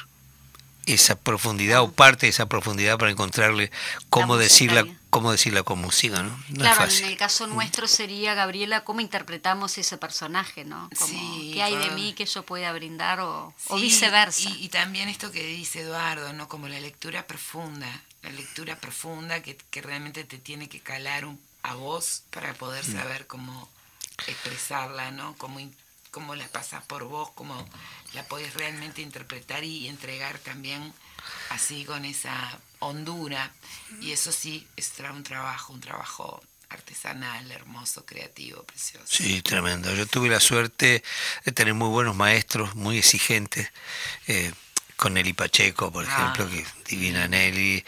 esa profundidad o parte de esa profundidad para encontrarle cómo decirla, cómo decirla con música, ¿no? No claro, es fácil. en el caso nuestro sería, Gabriela, cómo interpretamos ese personaje, ¿no? Como, Sí, ¿Qué hay de mí que yo pueda brindar o, viceversa? Y, y también esto que dice Eduardo, ¿no? Como la lectura profunda, la lectura profunda que, que realmente te tiene que calar un- a vos para poder saber cómo expresarla, ¿no? Cómo, cómo la pasas por vos, cómo la podés realmente interpretar y entregar también así con esa hondura. Y eso sí, es un trabajo, un trabajo artesanal, hermoso, creativo, precioso. Sí, tremendo. Yo tuve la suerte de tener muy buenos maestros, muy exigentes, eh, con Nelly Pacheco, por Ah. ejemplo, que divina Nelly.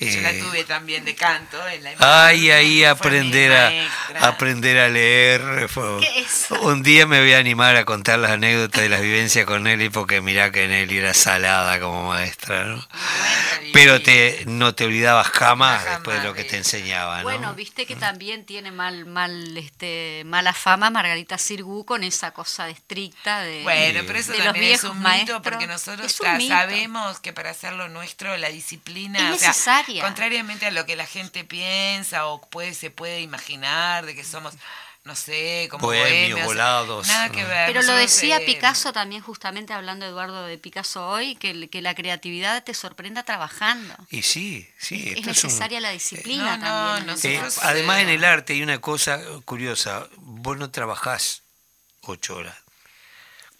Yo la eh, tuve también de canto en la Ay, ahí aprender a, aprender a leer. fue- ¿Qué es? Un día me voy a animar a contar las anécdotas de las vivencias con Nelly, porque mirá que Nelly era salada como maestra, ¿no? Bueno, Pero te, no te olvidabas jamás, Jamás, después de lo que te sí. enseñaba, ¿no? Bueno, viste que también tiene mal, mal, este, mala fama Margarita Sirgu con esa cosa estricta de, Bueno, pero eso de los también es viejos un maestros. mito porque nosotros Es un sa- mito. sabemos que para hacer lo nuestro la disciplina Es o sea, contrariamente a lo que la gente piensa o puede se puede imaginar de que somos no sé, como Bohemios, bohemios, volados, Nada que ver. Pero lo decía eh, Picasso también, justamente hablando Eduardo de Picasso hoy, que, la creatividad te sorprenda trabajando. Y sí, sí. es esto es un- necesaria la disciplina no, no, también. no, Eh, Nosotros, además eh, en el arte hay una cosa curiosa, vos no trabajás ocho horas.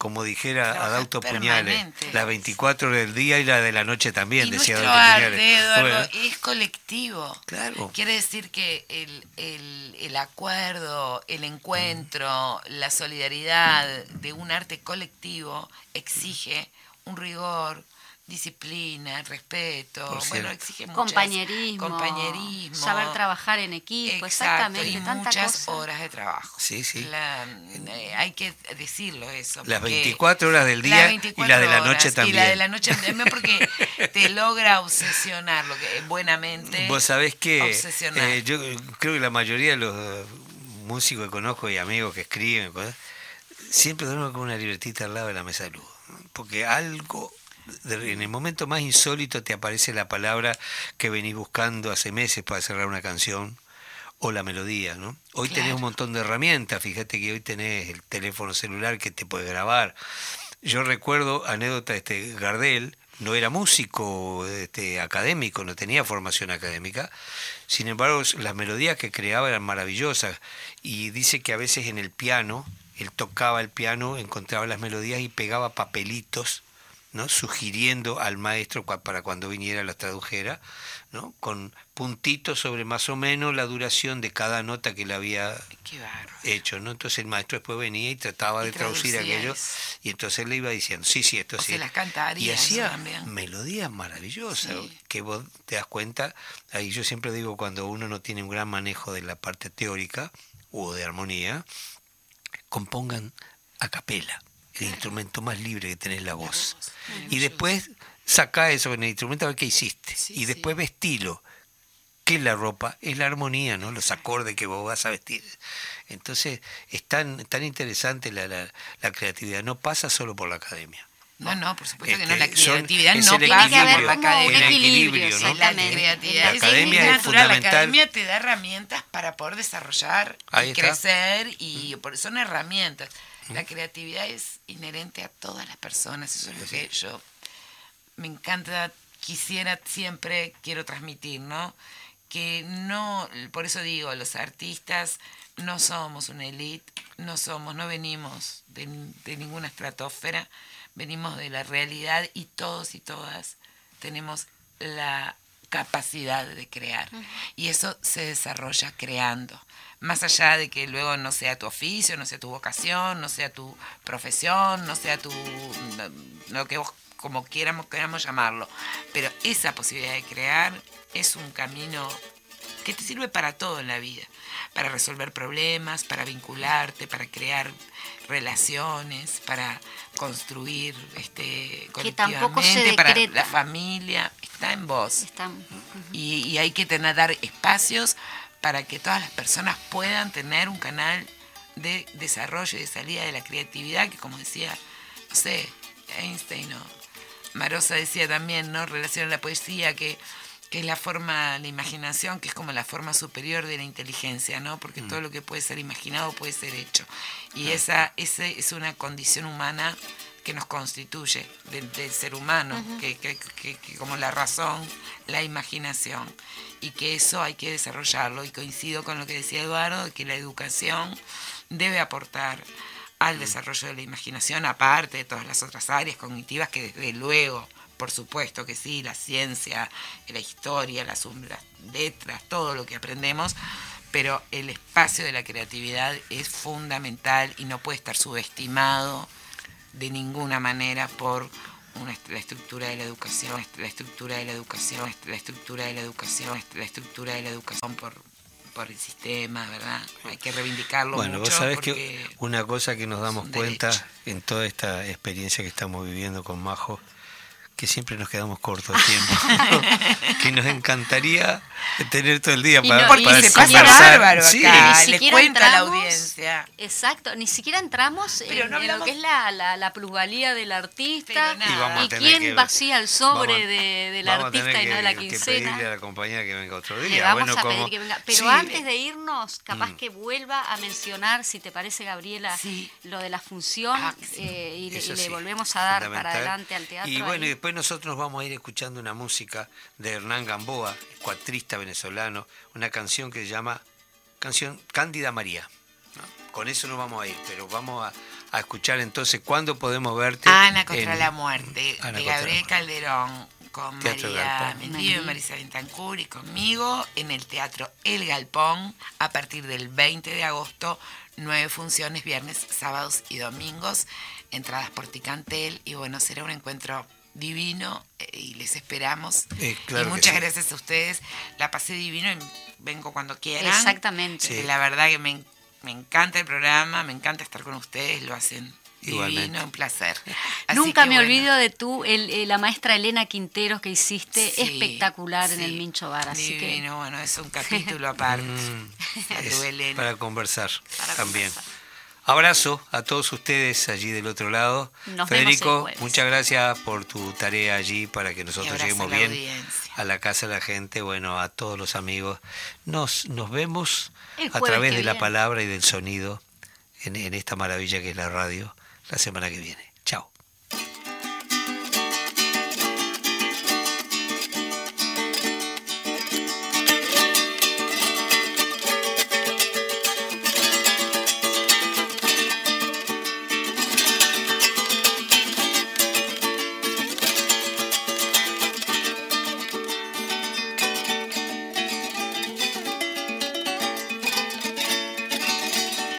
Como dijera Adauto Puñales, las 24 horas del día y la de la noche también, y decía nuestro Adauto arte, Puñales. Eduardo, Bueno, es colectivo. Claro. Quiere decir que el, el, el acuerdo, el encuentro, la solidaridad de un arte colectivo exige un rigor, disciplina, respeto, bueno, exige muchas- compañerismo, compañerismo, saber trabajar en equipo, Exacto, exactamente, y tanta muchas cosa. horas de trabajo. Sí, sí. La- eh, hay que decirlo eso. Las porque 24 horas del día las y 24 la de la noche horas, también. Y la de la noche también porque te logra obsesionar, lo que buenamente. Vos sabés que eh, yo creo que la mayoría de los músicos que conozco y amigos que escriben, cosas, siempre duermen con una libretita al lado de la mesa de luz. Porque algo, en el momento más insólito te aparece la palabra que venís buscando hace meses para cerrar una canción o la melodía, ¿no? Hoy tenés Claro. un montón de herramientas, fíjate que hoy tenés el teléfono celular que te puede grabar. Yo recuerdo anécdota este Gardel, no era músico este, académico, no tenía formación académica, sin embargo las melodías que creaba eran maravillosas y dice que a veces en el piano, él tocaba el piano, encontraba las melodías y pegaba papelitos, ¿no? sugiriendo al maestro para cuando viniera las tradujera, ¿no? con puntitos sobre más o menos la duración de cada nota que le había hecho, ¿no? Entonces el maestro después venía y trataba Y de traducir aquello eso. y entonces le iba diciendo, sí, sí, esto O sí. se las cantaría y hacía melodías maravillosas Sí. que vos te das cuenta, ahí yo siempre digo cuando uno no tiene un gran manejo de la parte teórica o de armonía, compongan a capela, el instrumento más libre que tenés la voz. Y después saca eso en el instrumento a ver qué hiciste. Sí, y después vestilo. ¿Qué es la ropa? Es la armonía, ¿no? Los acordes que vos vas a vestir. Entonces, es tan, tan interesante la, la, la creatividad. No pasa solo por la academia. No, no, por supuesto que no. La este, creatividad no pasa por la academia. Equilibrio, ¿no? La creatividad es, natural. La academia te da herramientas para poder desarrollar y crecer y por, son herramientas. La creatividad es inherente a todas las personas. Eso es lo que yo me encanta, quisiera siempre, quiero transmitir, ¿no? Que no, por eso digo, los artistas no somos una élite, no somos, no venimos de, de ninguna estratosfera venimos de la realidad y todos y todas tenemos la capacidad de crear. Y eso se desarrolla creando. Más allá de que luego no sea tu oficio, no sea tu vocación, no sea tu profesión, no sea tu lo que vos como quieramos, queramos llamarlo. Pero esa posibilidad de crear es un camino que te sirve para todo en la vida, para resolver problemas, para vincularte, para crear relaciones, para construir este, colectivamente, para la familia, está en vos. y, hay que tener, dar espacios para que todas las personas puedan tener un canal de desarrollo y de salida de la creatividad, que como decía, no sé, Einstein o Marosa decía también, ¿no? Relaciona la poesía, que que es la forma, la imaginación, que es como la forma superior de la inteligencia, ¿no? Porque todo mm. lo que puede ser imaginado puede ser hecho. Y esa, ese es una condición humana que nos constituye del, ser humano, que, que, que, como la razón, la imaginación, y que eso hay que desarrollarlo. Y coincido con lo que decía Eduardo, que la educación debe aportar al desarrollo de la imaginación, aparte de todas las otras áreas cognitivas que desde luego por supuesto que sí, la ciencia, la historia, las, letras, todo lo que aprendemos, pero el espacio de la creatividad es fundamental y no puede estar subestimado de ninguna manera por la estructura de la educación, la estructura de la educación, la estructura de la educación, la estructura de la educación por, por el sistema, ¿verdad? Hay que reivindicarlo. Bueno, vos sabés que una cosa que nos damos cuenta en toda esta experiencia que estamos viviendo con Majo, que siempre nos quedamos cortos de tiempo, que nos encantaría tener todo el día para, no, para se pasa bárbaro acá, les cuenta la audiencia. Exacto, ni siquiera entramos en, lo que es la, la, plusvalía del artista y, quién vacía el sobre de, del artista y no de la quincena. Que pedirle a la compañía que venga otro día. vamos a pedir que venga. Pero antes de irnos, capaz mm. que vuelva a mencionar, si te parece, Gabriela, lo de la función ah, eh, y, le, volvemos a dar para adelante al teatro. Y bueno, y después nosotros vamos a ir escuchando una música de Hernán Gamboa, cuatrista venezolano, una canción que se llama canción Cándida María. Con eso nos vamos a ir, pero vamos a, escuchar entonces cuándo podemos verte. Ana contra la muerte, de Gabriel Calderón, con María Mendío y Marisa Bentancur y conmigo en el Teatro El Galpón a partir del 20 de agosto, nueve funciones, viernes, sábados y domingos, entradas por Ticantel y bueno, será un encuentro divino eh, y les esperamos. y muchas gracias a ustedes. La pasé divino y vengo cuando quieran. Exactamente. La verdad que me, encanta el programa, me encanta estar con ustedes, lo hacen divino, un placer. Nunca me olvido de tú, el, la maestra Elena Quinteros que hiciste espectacular en el Mincho Bar. Así divino, bueno, es un capítulo aparte. Mm, para conversar también. Abrazo a todos ustedes allí del otro lado. Federico, muchas gracias por tu tarea allí para que nosotros lleguemos bien a la casa de la gente, bueno, a todos los amigos. Nos, nos vemos a través de la palabra y del sonido en esta maravilla que es la radio la semana que viene.